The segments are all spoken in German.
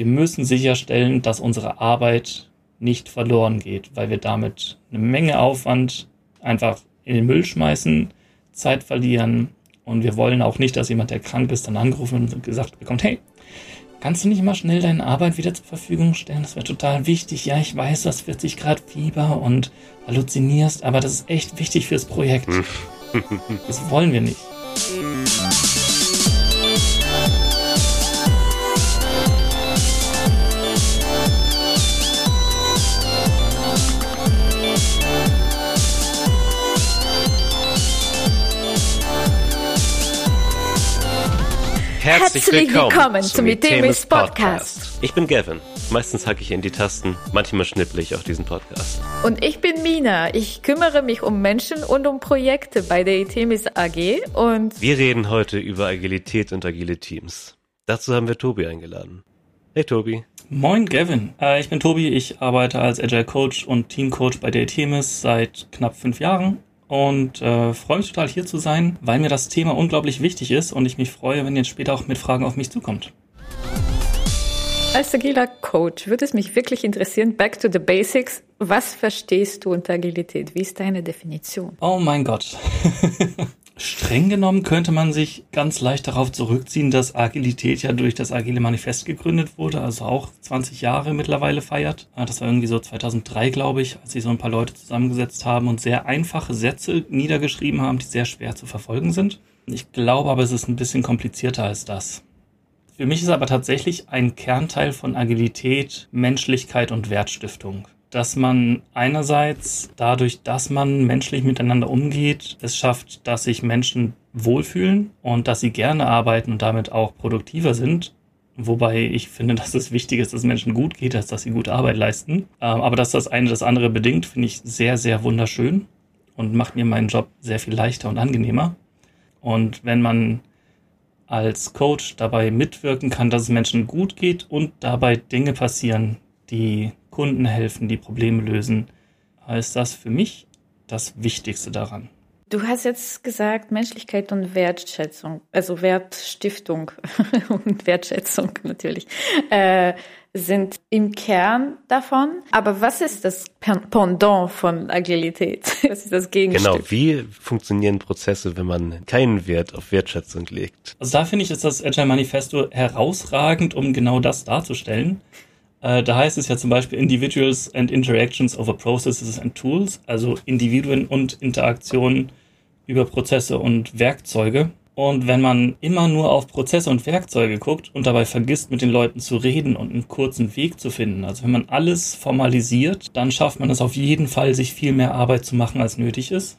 wir müssen sicherstellen, dass unsere Arbeit nicht verloren geht, weil wir damit eine Menge Aufwand einfach in den Müll schmeißen, Zeit verlieren und wir wollen auch nicht, dass jemand, der krank ist, dann angerufen und gesagt bekommt, hey, kannst du nicht mal schnell deine Arbeit wieder zur Verfügung stellen? Das wäre total wichtig. Ja, ich weiß, das 40 Grad Fieber und halluzinierst, aber das ist echt wichtig fürs Projekt. das wollen wir nicht. Herzlich, Herzlich willkommen, willkommen zum Itemis Podcast. Ich bin Gavin. Meistens hacke ich in die Tasten, manchmal schnipple ich auch diesen Podcast. Und ich bin Mina. Ich kümmere mich um Menschen und um Projekte bei der Itemis AG und wir reden heute über Agilität und agile Teams. Dazu haben wir Tobi eingeladen. Hey Tobi. Moin Gavin. Äh, ich bin Tobi. Ich arbeite als Agile Coach und Team Coach bei der Itemis seit knapp fünf Jahren und äh, freue mich total hier zu sein, weil mir das Thema unglaublich wichtig ist und ich mich freue, wenn ihr später auch mit Fragen auf mich zukommt. Als agiler Coach würde es mich wirklich interessieren, back to the basics. Was verstehst du unter Agilität? Wie ist deine Definition? Oh mein Gott. Streng genommen könnte man sich ganz leicht darauf zurückziehen, dass Agilität ja durch das Agile Manifest gegründet wurde, also auch 20 Jahre mittlerweile feiert. Das war irgendwie so 2003, glaube ich, als sich so ein paar Leute zusammengesetzt haben und sehr einfache Sätze niedergeschrieben haben, die sehr schwer zu verfolgen sind. Ich glaube aber, es ist ein bisschen komplizierter als das. Für mich ist aber tatsächlich ein Kernteil von Agilität Menschlichkeit und Wertstiftung dass man einerseits dadurch, dass man menschlich miteinander umgeht, es schafft, dass sich Menschen wohlfühlen und dass sie gerne arbeiten und damit auch produktiver sind. Wobei ich finde, dass es wichtig ist, dass Menschen gut geht, als dass sie gute Arbeit leisten. Ähm, aber dass das eine das andere bedingt, finde ich sehr, sehr wunderschön und macht mir meinen Job sehr viel leichter und angenehmer. Und wenn man als Coach dabei mitwirken kann, dass es Menschen gut geht und dabei Dinge passieren, die Kunden helfen, die Probleme lösen, ist das für mich das Wichtigste daran. Du hast jetzt gesagt Menschlichkeit und Wertschätzung, also Wertstiftung und Wertschätzung natürlich, äh, sind im Kern davon. Aber was ist das Pendant von Agilität? Was ist das Gegenstück? Genau, wie funktionieren Prozesse, wenn man keinen Wert auf Wertschätzung legt? Also da finde ich, ist das Agile Manifesto herausragend, um genau das darzustellen. Äh, da heißt es ja zum Beispiel Individuals and Interactions over Processes and Tools, also Individuen und Interaktionen über Prozesse und Werkzeuge. Und wenn man immer nur auf Prozesse und Werkzeuge guckt und dabei vergisst, mit den Leuten zu reden und einen kurzen Weg zu finden, also wenn man alles formalisiert, dann schafft man es auf jeden Fall, sich viel mehr Arbeit zu machen, als nötig ist.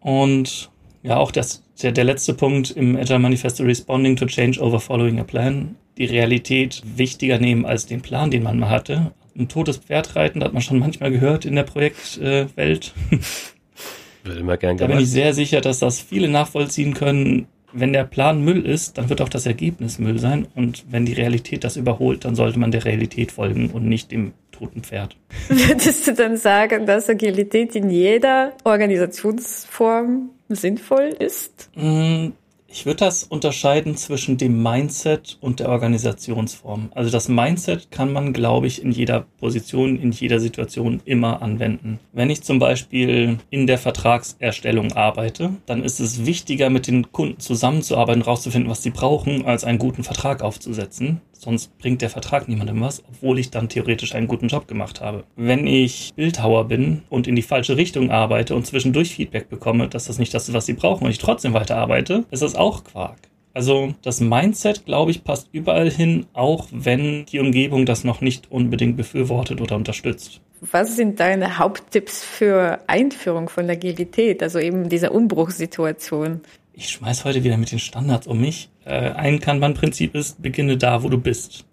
Und ja, auch das, der, der letzte Punkt im Agile Manifesto Responding to Change over Following a Plan die Realität wichtiger nehmen als den Plan, den man mal hatte. Ein totes Pferd reiten, das hat man schon manchmal gehört in der Projektwelt. Wird immer gern gemacht. Da bin ich sehr sicher, dass das viele nachvollziehen können. Wenn der Plan Müll ist, dann wird auch das Ergebnis Müll sein. Und wenn die Realität das überholt, dann sollte man der Realität folgen und nicht dem toten Pferd. Würdest du dann sagen, dass Agilität in jeder Organisationsform sinnvoll ist? Mm, ich würde das unterscheiden zwischen dem Mindset und der Organisationsform. Also das Mindset kann man, glaube ich, in jeder Position, in jeder Situation immer anwenden. Wenn ich zum Beispiel in der Vertragserstellung arbeite, dann ist es wichtiger, mit den Kunden zusammenzuarbeiten, rauszufinden, was sie brauchen, als einen guten Vertrag aufzusetzen. Sonst bringt der Vertrag niemandem was, obwohl ich dann theoretisch einen guten Job gemacht habe. Wenn ich Bildhauer bin und in die falsche Richtung arbeite und zwischendurch Feedback bekomme, dass das nicht das ist, was sie brauchen und ich trotzdem weiter arbeite, ist das auch Quark. Also das Mindset, glaube ich, passt überall hin, auch wenn die Umgebung das noch nicht unbedingt befürwortet oder unterstützt. Was sind deine Haupttipps für Einführung von Agilität, also eben dieser Umbruchssituation? ich schmeiß heute wieder mit den Standards um mich. Äh, ein Kanban-Prinzip ist, beginne da, wo du bist.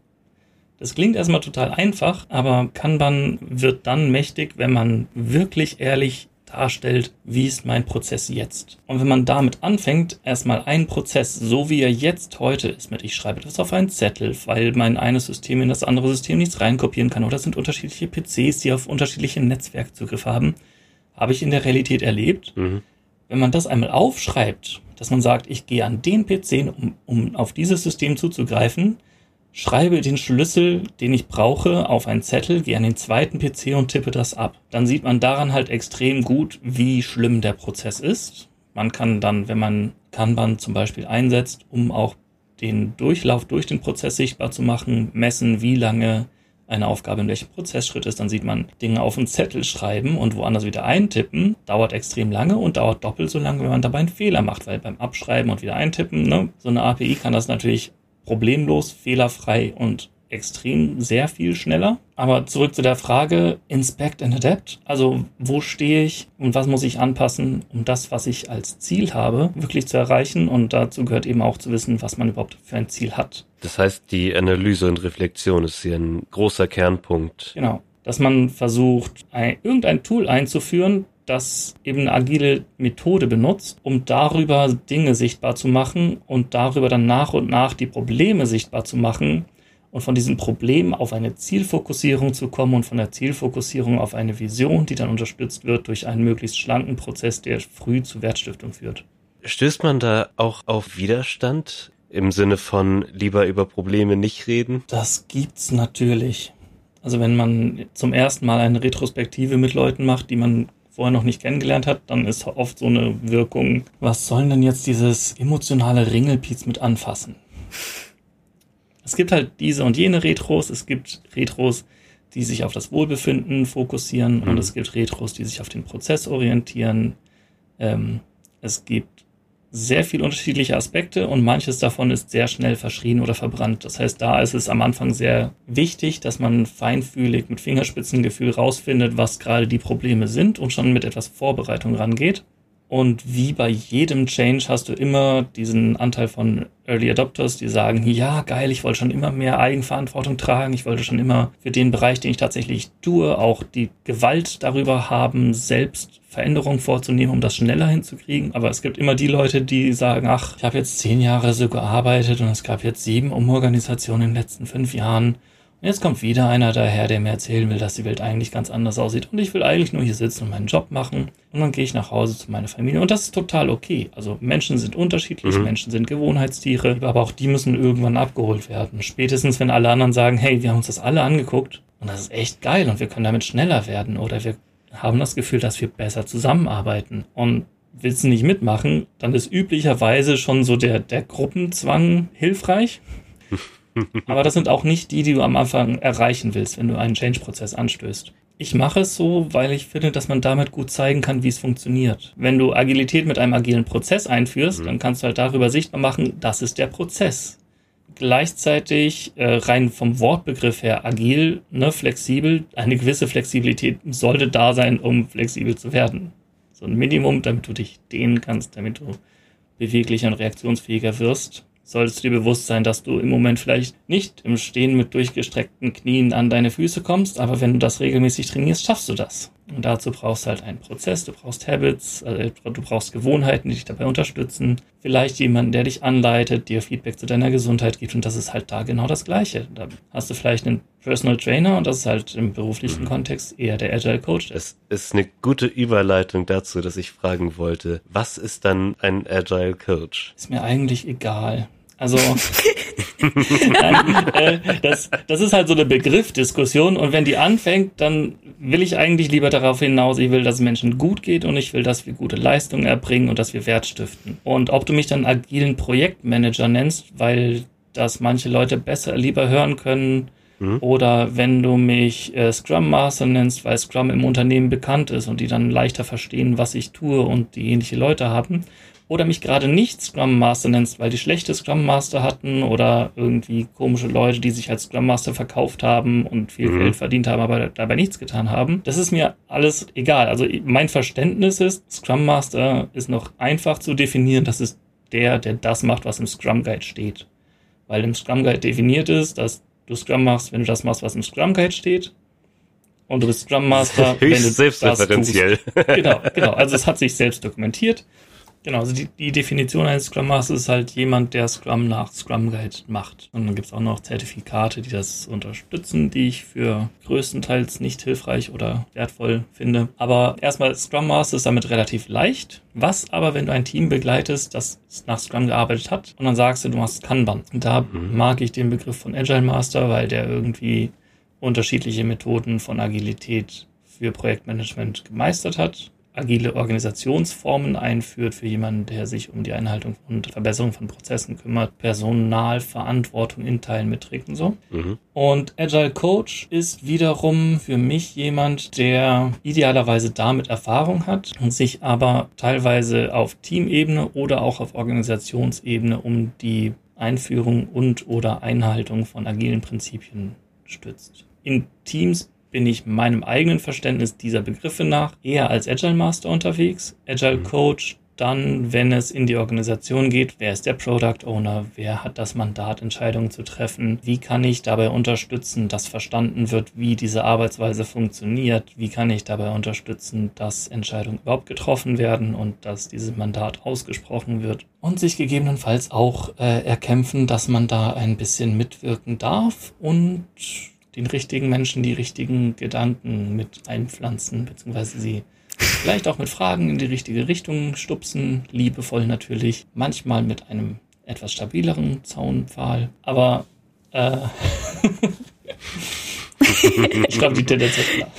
Das klingt erstmal total einfach, aber Kanban wird dann mächtig, wenn man wirklich ehrlich darstellt, wie ist mein Prozess jetzt. Und wenn man damit anfängt, erstmal einen Prozess, so wie er jetzt heute ist, mit ich schreibe das auf einen Zettel, weil mein eines System in das andere System nichts reinkopieren kann, oder es sind unterschiedliche PCs, die auf unterschiedliche Netzwerkzugriffe haben, habe ich in der Realität erlebt. Mhm. Wenn man das einmal aufschreibt dass man sagt, ich gehe an den PC, um, um auf dieses System zuzugreifen, schreibe den Schlüssel, den ich brauche, auf einen Zettel, gehe an den zweiten PC und tippe das ab. Dann sieht man daran halt extrem gut, wie schlimm der Prozess ist. Man kann dann, wenn man Kanban zum Beispiel einsetzt, um auch den Durchlauf durch den Prozess sichtbar zu machen, messen, wie lange eine Aufgabe in welchem Prozessschritt ist, dann sieht man Dinge auf einen Zettel schreiben und woanders wieder eintippen, dauert extrem lange und dauert doppelt so lange, wenn man dabei einen Fehler macht, weil beim Abschreiben und wieder eintippen, ne, so eine API kann das natürlich problemlos, fehlerfrei und extrem sehr viel schneller. Aber zurück zu der Frage, inspect and adapt. Also wo stehe ich und was muss ich anpassen, um das, was ich als Ziel habe, wirklich zu erreichen? Und dazu gehört eben auch zu wissen, was man überhaupt für ein Ziel hat. Das heißt, die Analyse und Reflexion ist hier ein großer Kernpunkt. Genau. Dass man versucht, ein, irgendein Tool einzuführen, das eben eine agile Methode benutzt, um darüber Dinge sichtbar zu machen und darüber dann nach und nach die Probleme sichtbar zu machen und von diesen Problemen auf eine Zielfokussierung zu kommen und von der Zielfokussierung auf eine Vision, die dann unterstützt wird durch einen möglichst schlanken Prozess, der früh zu Wertstiftung führt. Stößt man da auch auf Widerstand im Sinne von lieber über Probleme nicht reden? Das gibt's natürlich. Also wenn man zum ersten Mal eine Retrospektive mit Leuten macht, die man vorher noch nicht kennengelernt hat, dann ist oft so eine Wirkung, was sollen denn jetzt dieses emotionale Ringelpiez mit anfassen? Es gibt halt diese und jene Retros, es gibt Retros, die sich auf das Wohlbefinden fokussieren mhm. und es gibt Retros, die sich auf den Prozess orientieren. Ähm, es gibt sehr viel unterschiedliche Aspekte und manches davon ist sehr schnell verschrien oder verbrannt. Das heißt, da ist es am Anfang sehr wichtig, dass man feinfühlig mit Fingerspitzengefühl rausfindet, was gerade die Probleme sind und schon mit etwas Vorbereitung rangeht. Und wie bei jedem Change hast du immer diesen Anteil von Early Adopters, die sagen, ja, geil, ich wollte schon immer mehr Eigenverantwortung tragen, ich wollte schon immer für den Bereich, den ich tatsächlich tue, auch die Gewalt darüber haben, selbst Veränderungen vorzunehmen, um das schneller hinzukriegen. Aber es gibt immer die Leute, die sagen, ach, ich habe jetzt zehn Jahre so gearbeitet und es gab jetzt sieben Umorganisationen in den letzten fünf Jahren jetzt kommt wieder einer daher, der mir erzählen will, dass die Welt eigentlich ganz anders aussieht und ich will eigentlich nur hier sitzen und meinen Job machen und dann gehe ich nach Hause zu meiner Familie und das ist total okay. Also Menschen sind unterschiedlich, mhm. Menschen sind Gewohnheitstiere, aber auch die müssen irgendwann abgeholt werden. Spätestens, wenn alle anderen sagen, hey, wir haben uns das alle angeguckt und das ist echt geil und wir können damit schneller werden oder wir haben das Gefühl, dass wir besser zusammenarbeiten und willst du nicht mitmachen, dann ist üblicherweise schon so der, der Gruppenzwang hilfreich. Aber das sind auch nicht die, die du am Anfang erreichen willst, wenn du einen Change-Prozess anstößt. Ich mache es so, weil ich finde, dass man damit gut zeigen kann, wie es funktioniert. Wenn du Agilität mit einem agilen Prozess einführst, mhm. dann kannst du halt darüber sichtbar machen, das ist der Prozess. Gleichzeitig äh, rein vom Wortbegriff her agil, ne, flexibel, eine gewisse Flexibilität sollte da sein, um flexibel zu werden. So ein Minimum, damit du dich dehnen kannst, damit du beweglicher und reaktionsfähiger wirst solltest du dir bewusst sein, dass du im Moment vielleicht nicht im Stehen mit durchgestreckten Knien an deine Füße kommst, aber wenn du das regelmäßig trainierst, schaffst du das. Und dazu brauchst du halt einen Prozess, du brauchst Habits, also du brauchst Gewohnheiten, die dich dabei unterstützen. Vielleicht jemanden, der dich anleitet, dir Feedback zu deiner Gesundheit gibt. Und das ist halt da genau das Gleiche. Da hast du vielleicht einen Personal Trainer und das ist halt im beruflichen mhm. Kontext eher der Agile Coach. Es ist eine gute Überleitung dazu, dass ich fragen wollte, was ist dann ein Agile Coach? Ist mir eigentlich egal. Also Nein, äh, das, das ist halt so eine Begriffdiskussion und wenn die anfängt, dann will ich eigentlich lieber darauf hinaus, ich will, dass es Menschen gut geht und ich will, dass wir gute Leistungen erbringen und dass wir Wert stiften. Und ob du mich dann agilen Projektmanager nennst, weil das manche Leute besser lieber hören können, mhm. oder wenn du mich äh, Scrum Master nennst, weil Scrum im Unternehmen bekannt ist und die dann leichter verstehen, was ich tue und die ähnliche Leute haben, oder mich gerade nicht Scrum Master nennst, weil die schlechte Scrum Master hatten oder irgendwie komische Leute, die sich als Scrum Master verkauft haben und viel mhm. Geld verdient haben, aber dabei nichts getan haben. Das ist mir alles egal. Also mein Verständnis ist, Scrum Master ist noch einfach zu definieren. Das ist der, der das macht, was im Scrum Guide steht. Weil im Scrum Guide definiert ist, dass du Scrum machst, wenn du das machst, was im Scrum Guide steht. Und du bist Scrum Master, wenn du selbstreferenziell. Das tust. Genau, genau. Also es hat sich selbst dokumentiert Genau, also die, die Definition eines Scrum Masters ist halt jemand, der Scrum nach Scrum Guide macht. Und dann gibt es auch noch Zertifikate, die das unterstützen, die ich für größtenteils nicht hilfreich oder wertvoll finde. Aber erstmal, Scrum Master ist damit relativ leicht. Was aber, wenn du ein Team begleitest, das nach Scrum gearbeitet hat und dann sagst du, du machst Kanban. Und da mhm. mag ich den Begriff von Agile Master, weil der irgendwie unterschiedliche Methoden von Agilität für Projektmanagement gemeistert hat agile Organisationsformen einführt für jemanden, der sich um die Einhaltung und Verbesserung von Prozessen kümmert, Personalverantwortung in Teilen mitträgt und so. Mhm. Und Agile Coach ist wiederum für mich jemand, der idealerweise damit Erfahrung hat und sich aber teilweise auf Teamebene oder auch auf Organisationsebene um die Einführung und oder Einhaltung von agilen Prinzipien stützt. In Teams bin ich meinem eigenen Verständnis dieser Begriffe nach eher als Agile Master unterwegs, Agile mhm. Coach, dann, wenn es in die Organisation geht, wer ist der Product Owner, wer hat das Mandat, Entscheidungen zu treffen, wie kann ich dabei unterstützen, dass verstanden wird, wie diese Arbeitsweise funktioniert, wie kann ich dabei unterstützen, dass Entscheidungen überhaupt getroffen werden und dass dieses Mandat ausgesprochen wird? Und sich gegebenenfalls auch äh, erkämpfen, dass man da ein bisschen mitwirken darf und den richtigen Menschen die richtigen Gedanken mit einpflanzen, beziehungsweise sie vielleicht auch mit Fragen in die richtige Richtung stupsen, liebevoll natürlich, manchmal mit einem etwas stabileren Zaunpfahl, aber äh, ich glaube, die Tendenz ist klar.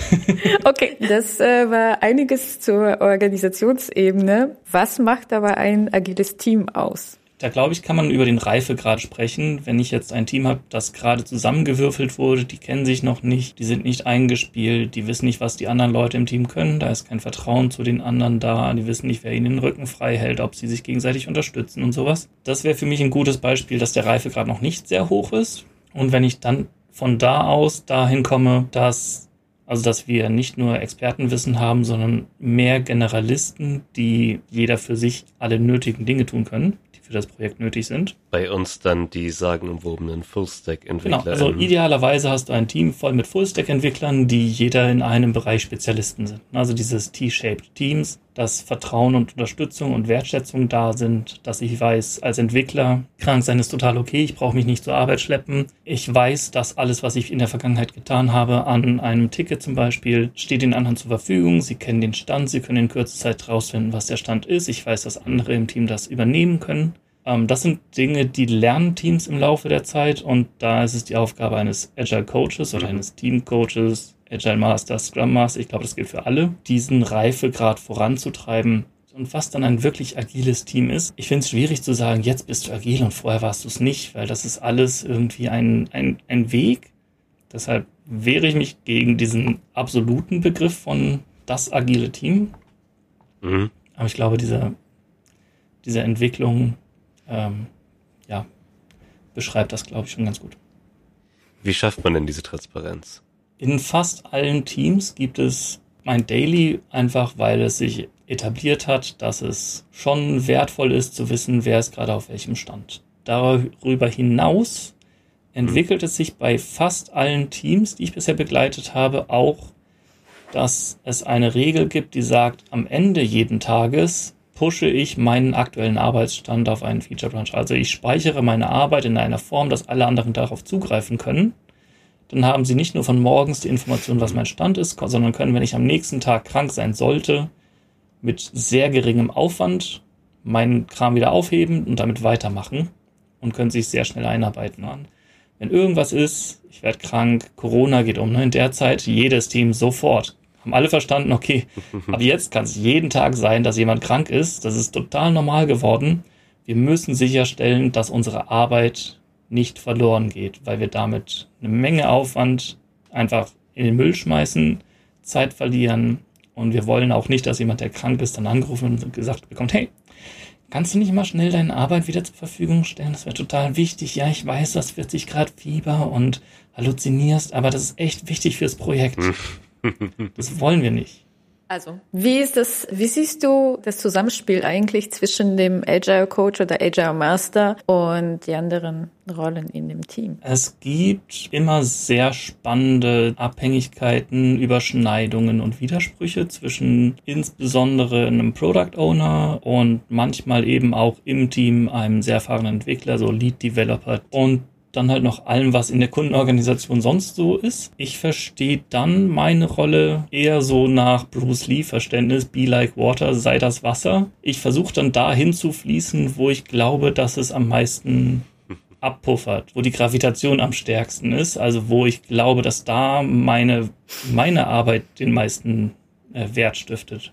okay, das äh, war einiges zur Organisationsebene. Was macht aber ein agiles Team aus? Da glaube ich, kann man über den Reifegrad sprechen. Wenn ich jetzt ein Team habe, das gerade zusammengewürfelt wurde, die kennen sich noch nicht, die sind nicht eingespielt, die wissen nicht, was die anderen Leute im Team können, da ist kein Vertrauen zu den anderen da, die wissen nicht, wer ihnen den Rücken frei hält, ob sie sich gegenseitig unterstützen und sowas. Das wäre für mich ein gutes Beispiel, dass der Reifegrad noch nicht sehr hoch ist. Und wenn ich dann von da aus dahin komme, dass also, dass wir nicht nur Expertenwissen haben, sondern mehr Generalisten, die jeder für sich alle nötigen Dinge tun können das Projekt nötig sind. Bei uns dann die sagenumwobenen Full-Stack-Entwickler. Genau, also idealerweise hast du ein Team voll mit Full-Stack-Entwicklern, die jeder in einem Bereich Spezialisten sind. Also dieses T-shaped Teams, dass Vertrauen und Unterstützung und Wertschätzung da sind, dass ich weiß, als Entwickler, krank sein ist total okay, ich brauche mich nicht zur Arbeit schleppen. Ich weiß, dass alles, was ich in der Vergangenheit getan habe, an einem Ticket zum Beispiel, steht den anderen zur Verfügung. Sie kennen den Stand, sie können in kurzer Zeit rausfinden, was der Stand ist. Ich weiß, dass andere im Team das übernehmen können. Ähm, das sind Dinge, die lernen Teams im Laufe der Zeit und da ist es die Aufgabe eines Agile Coaches oder mhm. eines Team Coaches, Agile Master, Scrum Master, ich glaube, das gilt für alle, diesen Reifegrad voranzutreiben. Und was dann ein wirklich agiles Team ist, ich finde es schwierig zu sagen, jetzt bist du agil und vorher warst du es nicht, weil das ist alles irgendwie ein, ein, ein Weg. Deshalb wehre ich mich gegen diesen absoluten Begriff von das agile Team. Mhm. Aber ich glaube, diese, diese Entwicklung ähm, ja, beschreibt das, glaube ich, schon ganz gut. Wie schafft man denn diese Transparenz? In fast allen Teams gibt es mein Daily einfach, weil es sich etabliert hat, dass es schon wertvoll ist zu wissen, wer ist gerade auf welchem Stand. Darüber hinaus entwickelt es sich bei fast allen Teams, die ich bisher begleitet habe, auch, dass es eine Regel gibt, die sagt, am Ende jeden Tages pushe ich meinen aktuellen Arbeitsstand auf einen Feature Branch. Also ich speichere meine Arbeit in einer Form, dass alle anderen darauf zugreifen können. Dann haben sie nicht nur von morgens die Information, was mein Stand ist, sondern können, wenn ich am nächsten Tag krank sein sollte, mit sehr geringem Aufwand meinen Kram wieder aufheben und damit weitermachen und können sich sehr schnell einarbeiten. Wenn irgendwas ist, ich werde krank, Corona geht um, ne, in der Zeit jedes Team sofort haben alle verstanden, okay, ab jetzt kann es jeden Tag sein, dass jemand krank ist. Das ist total normal geworden. Wir müssen sicherstellen, dass unsere Arbeit nicht verloren geht, weil wir damit eine Menge Aufwand einfach in den Müll schmeißen, Zeit verlieren und wir wollen auch nicht, dass jemand, der krank ist, dann angerufen und gesagt bekommt, hey, kannst du nicht mal schnell deine Arbeit wieder zur Verfügung stellen? Das wäre total wichtig. Ja, ich weiß, das 40 Grad Fieber und halluzinierst, aber das ist echt wichtig fürs Projekt. Das wollen wir nicht. Also, wie ist das, wie siehst du das Zusammenspiel eigentlich zwischen dem Agile Coach oder Agile Master und die anderen Rollen in dem Team? Es gibt immer sehr spannende Abhängigkeiten, Überschneidungen und Widersprüche zwischen insbesondere einem Product Owner und manchmal eben auch im Team einem sehr erfahrenen Entwickler, so Lead Developer. Und dann halt noch allem, was in der Kundenorganisation sonst so ist. Ich verstehe dann meine Rolle eher so nach Bruce Lee Verständnis, be like water, sei das Wasser. Ich versuche dann dahin zu fließen, wo ich glaube, dass es am meisten abpuffert, wo die Gravitation am stärksten ist, also wo ich glaube, dass da meine, meine Arbeit den meisten äh, Wert stiftet.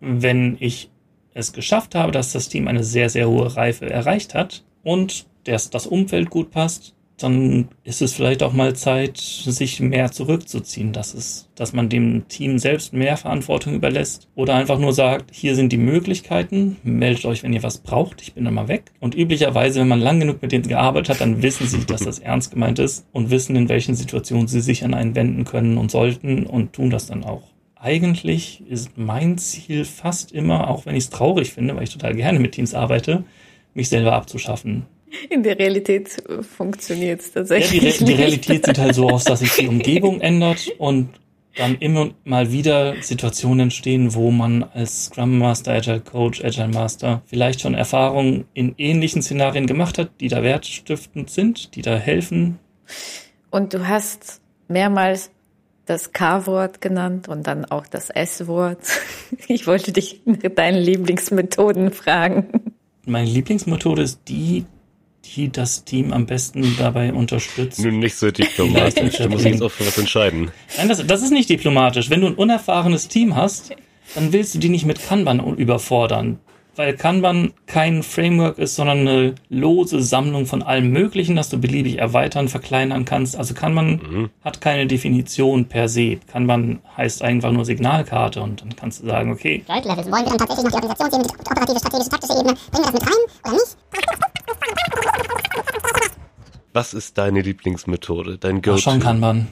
Wenn ich es geschafft habe, dass das Team eine sehr, sehr hohe Reife erreicht hat und das, das Umfeld gut passt, dann ist es vielleicht auch mal Zeit, sich mehr zurückzuziehen. Das ist, dass man dem Team selbst mehr Verantwortung überlässt oder einfach nur sagt, hier sind die Möglichkeiten, meldet euch, wenn ihr was braucht, ich bin dann mal weg. Und üblicherweise, wenn man lang genug mit denen gearbeitet hat, dann wissen sie, dass das ernst gemeint ist und wissen, in welchen Situationen sie sich an einen wenden können und sollten und tun das dann auch. Eigentlich ist mein Ziel fast immer, auch wenn ich es traurig finde, weil ich total gerne mit Teams arbeite, mich selber abzuschaffen in der Realität funktioniert es tatsächlich. Ja, die, Re die Realität sieht halt so aus, dass sich die Umgebung ändert und dann immer mal wieder Situationen entstehen, wo man als Scrum Master, Agile Coach, Agile Master vielleicht schon Erfahrungen in ähnlichen Szenarien gemacht hat, die da wertstiftend sind, die da helfen. Und du hast mehrmals das K-Wort genannt und dann auch das S-Wort. Ich wollte dich nach deinen Lieblingsmethoden fragen. Meine Lieblingsmethode ist die, die das Team am besten dabei unterstützt. Nun nicht so diplomatisch, du musst jetzt auch für was entscheiden. Nein, das, das ist nicht diplomatisch. Wenn du ein unerfahrenes Team hast, dann willst du die nicht mit Kanban überfordern. Weil Kanban kein Framework ist, sondern eine lose Sammlung von allem Möglichen, das du beliebig erweitern, verkleinern kannst. Also Kanban mhm. hat keine Definition per se. Kanban heißt einfach nur Signalkarte und dann kannst du sagen, okay. Leute, wollen wir dann tatsächlich noch die Organisationsebene, die operative, strategische, taktische Ebene, bringen wir das mit rein oder nicht? Was ist deine Lieblingsmethode, dein Go-To? Schon kann man.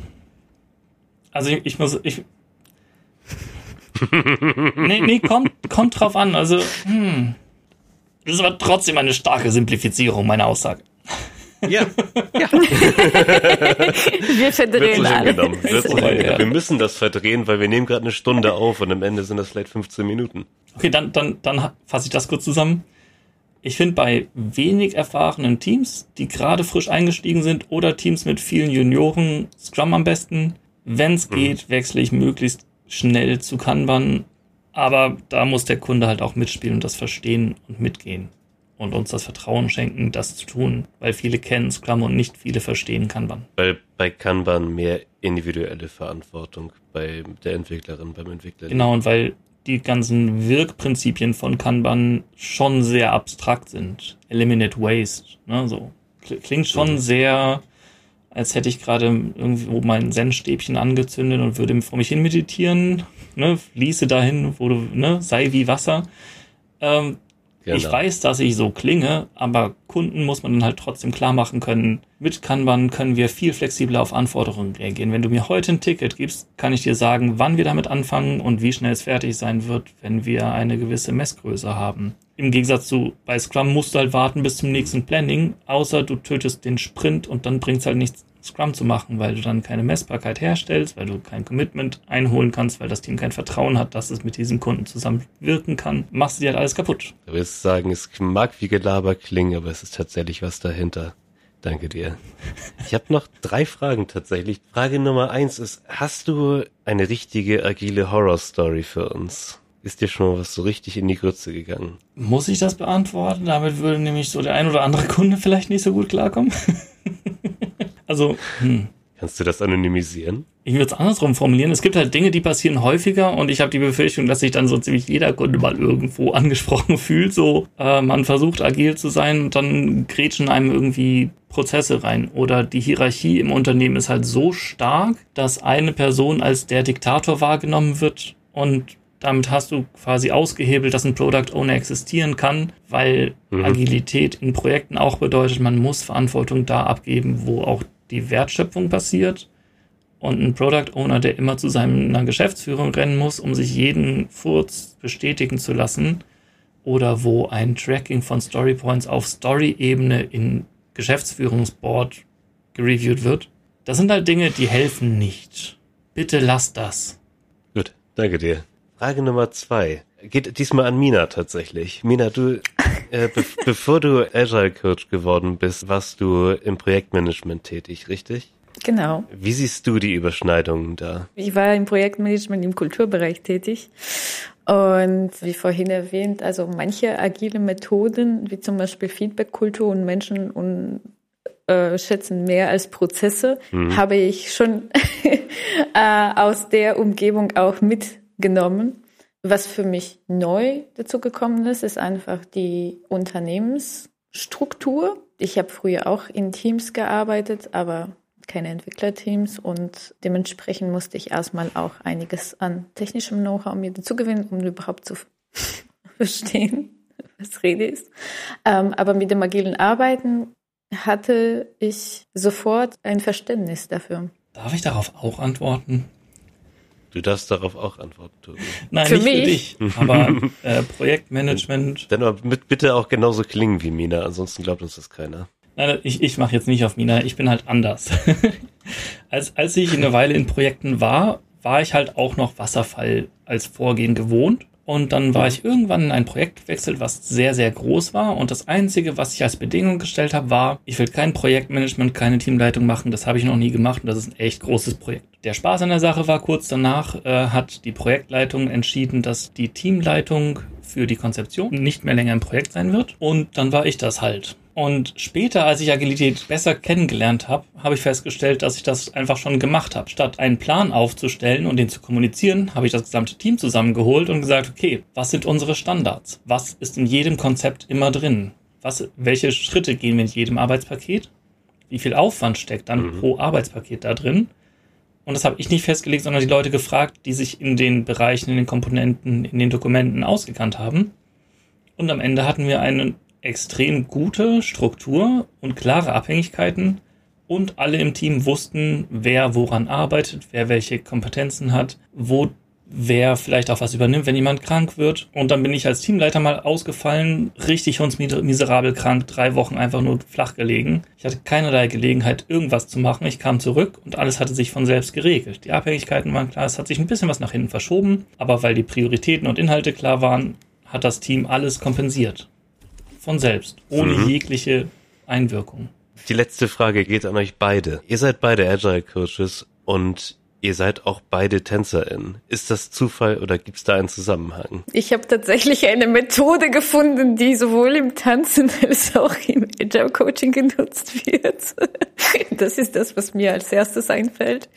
Also ich, ich muss, ich. nee, nee, kommt, kommt drauf an. Also, hm. Das ist aber trotzdem eine starke Simplifizierung meiner Aussage. Ja. ja. wir verdrehen alle. Wir müssen das verdrehen, weil wir nehmen gerade eine Stunde auf und am Ende sind das vielleicht 15 Minuten. Okay, dann, dann, dann fasse ich das kurz zusammen ich finde bei wenig erfahrenen Teams, die gerade frisch eingestiegen sind oder Teams mit vielen Junioren, Scrum am besten. Wenn es mhm. geht, wechsle ich möglichst schnell zu Kanban. Aber da muss der Kunde halt auch mitspielen und das verstehen und mitgehen. Und uns das Vertrauen schenken, das zu tun. Weil viele kennen Scrum und nicht viele verstehen Kanban. Weil bei Kanban mehr individuelle Verantwortung bei der Entwicklerin, beim Entwickler. Genau, und weil die ganzen Wirkprinzipien von Kanban schon sehr abstrakt sind. Eliminate Waste, ne, so. Klingt schon sehr, als hätte ich gerade irgendwo mein Zen-Stäbchen angezündet und würde vor mich hin meditieren, ne, fließe dahin, wo du, ne, sei wie Wasser. Ähm, Genau. Ich weiß, dass ich so klinge, aber Kunden muss man dann halt trotzdem klar machen können. Mit Kanban können wir viel flexibler auf Anforderungen reagieren. Wenn du mir heute ein Ticket gibst, kann ich dir sagen, wann wir damit anfangen und wie schnell es fertig sein wird, wenn wir eine gewisse Messgröße haben. Im Gegensatz zu bei Scrum musst du halt warten bis zum nächsten Planning, außer du tötest den Sprint und dann bringt es halt nichts Scrum zu machen, weil du dann keine Messbarkeit herstellst, weil du kein Commitment einholen kannst, weil das Team kein Vertrauen hat, dass es mit diesem Kunden zusammen wirken kann, machst du dir halt alles kaputt. Du willst sagen, es mag wie Gelaber klingen, aber es ist tatsächlich was dahinter. Danke dir. Ich habe noch drei Fragen tatsächlich. Frage Nummer eins ist, hast du eine richtige agile Horror-Story für uns? Ist dir schon mal was so richtig in die Grütze gegangen? Muss ich das beantworten? Damit würde nämlich so der ein oder andere Kunde vielleicht nicht so gut klarkommen. Also, hm. Kannst du das anonymisieren? Ich würde es andersrum formulieren. Es gibt halt Dinge, die passieren häufiger und ich habe die Befürchtung, dass sich dann so ziemlich jeder Kunde mal irgendwo angesprochen fühlt. So, äh, man versucht agil zu sein und dann grätschen einem irgendwie Prozesse rein. Oder die Hierarchie im Unternehmen ist halt so stark, dass eine Person als der Diktator wahrgenommen wird und damit hast du quasi ausgehebelt, dass ein Product Owner existieren kann, weil mhm. Agilität in Projekten auch bedeutet, man muss Verantwortung da abgeben, wo auch die Wertschöpfung passiert. und ein Product Owner, der immer zu seiner Geschäftsführung rennen muss, um sich jeden Furz bestätigen zu lassen, oder wo ein Tracking von Story Points auf Story-Ebene in Geschäftsführungsboard gereviewt wird. Das sind halt Dinge, die helfen nicht. Bitte lass das. Gut, danke dir. Frage Nummer zwei. Geht diesmal an Mina tatsächlich. Mina, du, äh, be bevor du Agile Coach geworden bist, warst du im Projektmanagement tätig, richtig? Genau. Wie siehst du die Überschneidungen da? Ich war im Projektmanagement im Kulturbereich tätig und wie vorhin erwähnt, also manche agile Methoden, wie zum Beispiel Feedback-Kultur und Menschen und äh, schätzen mehr als Prozesse, mhm. habe ich schon äh, aus der Umgebung auch mitgenommen. Was für mich neu dazu gekommen ist, ist einfach die Unternehmensstruktur. Ich habe früher auch in Teams gearbeitet, aber keine Entwicklerteams und dementsprechend musste ich erstmal auch einiges an technischem Know-how mir dazugewinnen, um überhaupt zu verstehen, was Rede ist. Ähm, aber mit dem agilen Arbeiten hatte ich sofort ein Verständnis dafür. Darf ich darauf auch antworten? Du darfst darauf auch antworten, Tobi. Nein, für nicht mich. für dich, aber äh, Projektmanagement. Dann aber mit, bitte auch genauso klingen wie Mina, ansonsten glaubt uns das keiner. Nein, ich, ich mache jetzt nicht auf Mina, ich bin halt anders. als, als ich eine Weile in Projekten war, war ich halt auch noch Wasserfall als Vorgehen gewohnt. Und dann war ich irgendwann in ein Projekt gewechselt, was sehr, sehr groß war. Und das Einzige, was ich als Bedingung gestellt habe, war, ich will kein Projektmanagement, keine Teamleitung machen. Das habe ich noch nie gemacht und das ist ein echt großes Projekt. Der Spaß an der Sache war, kurz danach äh, hat die Projektleitung entschieden, dass die Teamleitung für die Konzeption nicht mehr länger im Projekt sein wird. Und dann war ich das halt. Und später, als ich Agilität besser kennengelernt habe, habe ich festgestellt, dass ich das einfach schon gemacht habe. Statt einen Plan aufzustellen und den zu kommunizieren, habe ich das gesamte Team zusammengeholt und gesagt, okay, was sind unsere Standards? Was ist in jedem Konzept immer drin? Was, welche Schritte gehen wir in jedem Arbeitspaket? Wie viel Aufwand steckt dann mhm. pro Arbeitspaket da drin? Und das habe ich nicht festgelegt, sondern die Leute gefragt, die sich in den Bereichen, in den Komponenten, in den Dokumenten ausgekannt haben. Und am Ende hatten wir einen extrem gute Struktur und klare Abhängigkeiten und alle im Team wussten, wer woran arbeitet, wer welche Kompetenzen hat, wo wer vielleicht auch was übernimmt, wenn jemand krank wird. Und dann bin ich als Teamleiter mal ausgefallen, richtig hundsmiserabel krank, drei Wochen einfach nur flach gelegen. Ich hatte keinerlei Gelegenheit, irgendwas zu machen. Ich kam zurück und alles hatte sich von selbst geregelt. Die Abhängigkeiten waren klar, es hat sich ein bisschen was nach hinten verschoben, aber weil die Prioritäten und Inhalte klar waren, hat das Team alles kompensiert von selbst, ohne mhm. jegliche Einwirkung. Die letzte Frage geht an euch beide. Ihr seid beide Agile Coaches und ihr seid auch beide TänzerInnen. Ist das Zufall oder gibt es da einen Zusammenhang? Ich habe tatsächlich eine Methode gefunden, die sowohl im Tanzen als auch im Agile Coaching genutzt wird. Das ist das, was mir als erstes einfällt.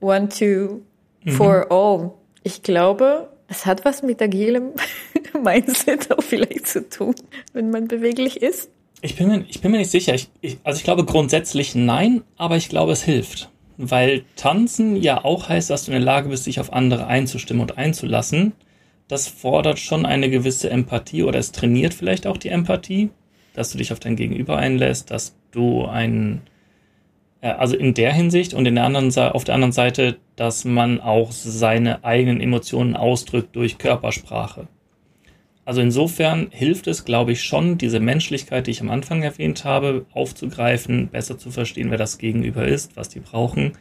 One, two, for mhm. all. Ich glaube, es hat was mit agilem Mindset auch vielleicht zu tun, wenn man beweglich ist. Ich bin mir, ich bin mir nicht sicher. Ich, ich, also ich glaube grundsätzlich nein, aber ich glaube, es hilft. Weil tanzen ja auch heißt, dass du in der Lage bist, dich auf andere einzustimmen und einzulassen. Das fordert schon eine gewisse Empathie oder es trainiert vielleicht auch die Empathie, dass du dich auf dein Gegenüber einlässt, dass du einen äh, also in der Hinsicht und in der anderen, auf der anderen Seite, dass man auch seine eigenen Emotionen ausdrückt durch Körpersprache. Also insofern hilft es, glaube ich, schon, diese Menschlichkeit, die ich am Anfang erwähnt habe, aufzugreifen, besser zu verstehen, wer das Gegenüber ist, was die brauchen,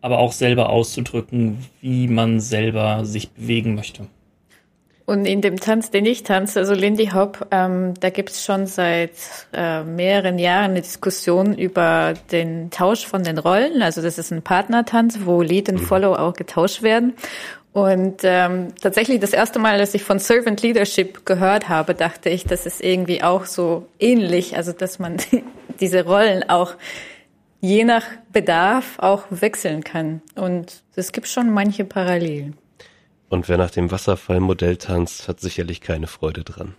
aber auch selber auszudrücken, wie man selber sich bewegen möchte. Und in dem Tanz, den ich tanze, also Lindy Hop, ähm, da gibt's schon seit äh, mehreren Jahren eine Diskussion über den Tausch von den Rollen. Also das ist ein Partnertanz, wo Lead und mhm. Follow auch getauscht werden. Und ähm, tatsächlich das erste Mal, als ich von Servant Leadership gehört habe, dachte ich, das ist irgendwie auch so ähnlich. Also dass man diese Rollen auch je nach Bedarf auch wechseln kann. Und es gibt schon manche Parallelen. Und wer nach dem Wasserfallmodell tanzt, hat sicherlich keine Freude dran.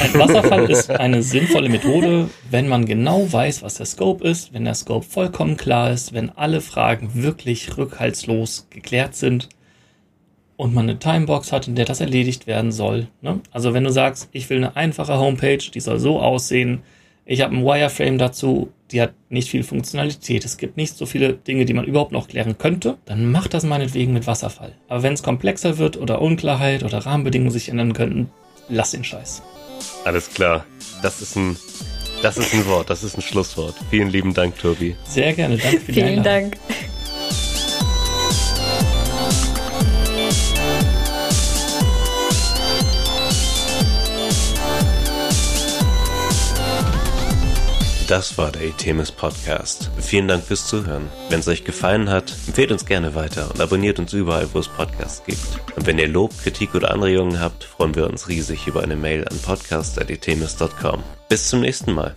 Ein Wasserfall ist eine sinnvolle Methode, wenn man genau weiß, was der Scope ist, wenn der Scope vollkommen klar ist, wenn alle Fragen wirklich rückhaltslos geklärt sind und man eine Timebox hat, in der das erledigt werden soll. Ne? Also wenn du sagst, ich will eine einfache Homepage, die soll so aussehen, ich habe ein Wireframe dazu, die hat nicht viel Funktionalität. Es gibt nicht so viele Dinge, die man überhaupt noch klären könnte. Dann macht das meinetwegen mit Wasserfall. Aber wenn es komplexer wird oder Unklarheit oder Rahmenbedingungen sich ändern könnten, lass den Scheiß. Alles klar. Das ist ein, das ist ein Wort, das ist ein Schlusswort. Vielen lieben Dank, Tobi. Sehr gerne, danke für die Vielen Dank. Das war der Etemis Podcast. Vielen Dank fürs Zuhören. Wenn es euch gefallen hat, empfehlt uns gerne weiter und abonniert uns überall, wo es Podcasts gibt. Und wenn ihr Lob, Kritik oder Anregungen habt, freuen wir uns riesig über eine Mail an podcast.etemis.com. Bis zum nächsten Mal.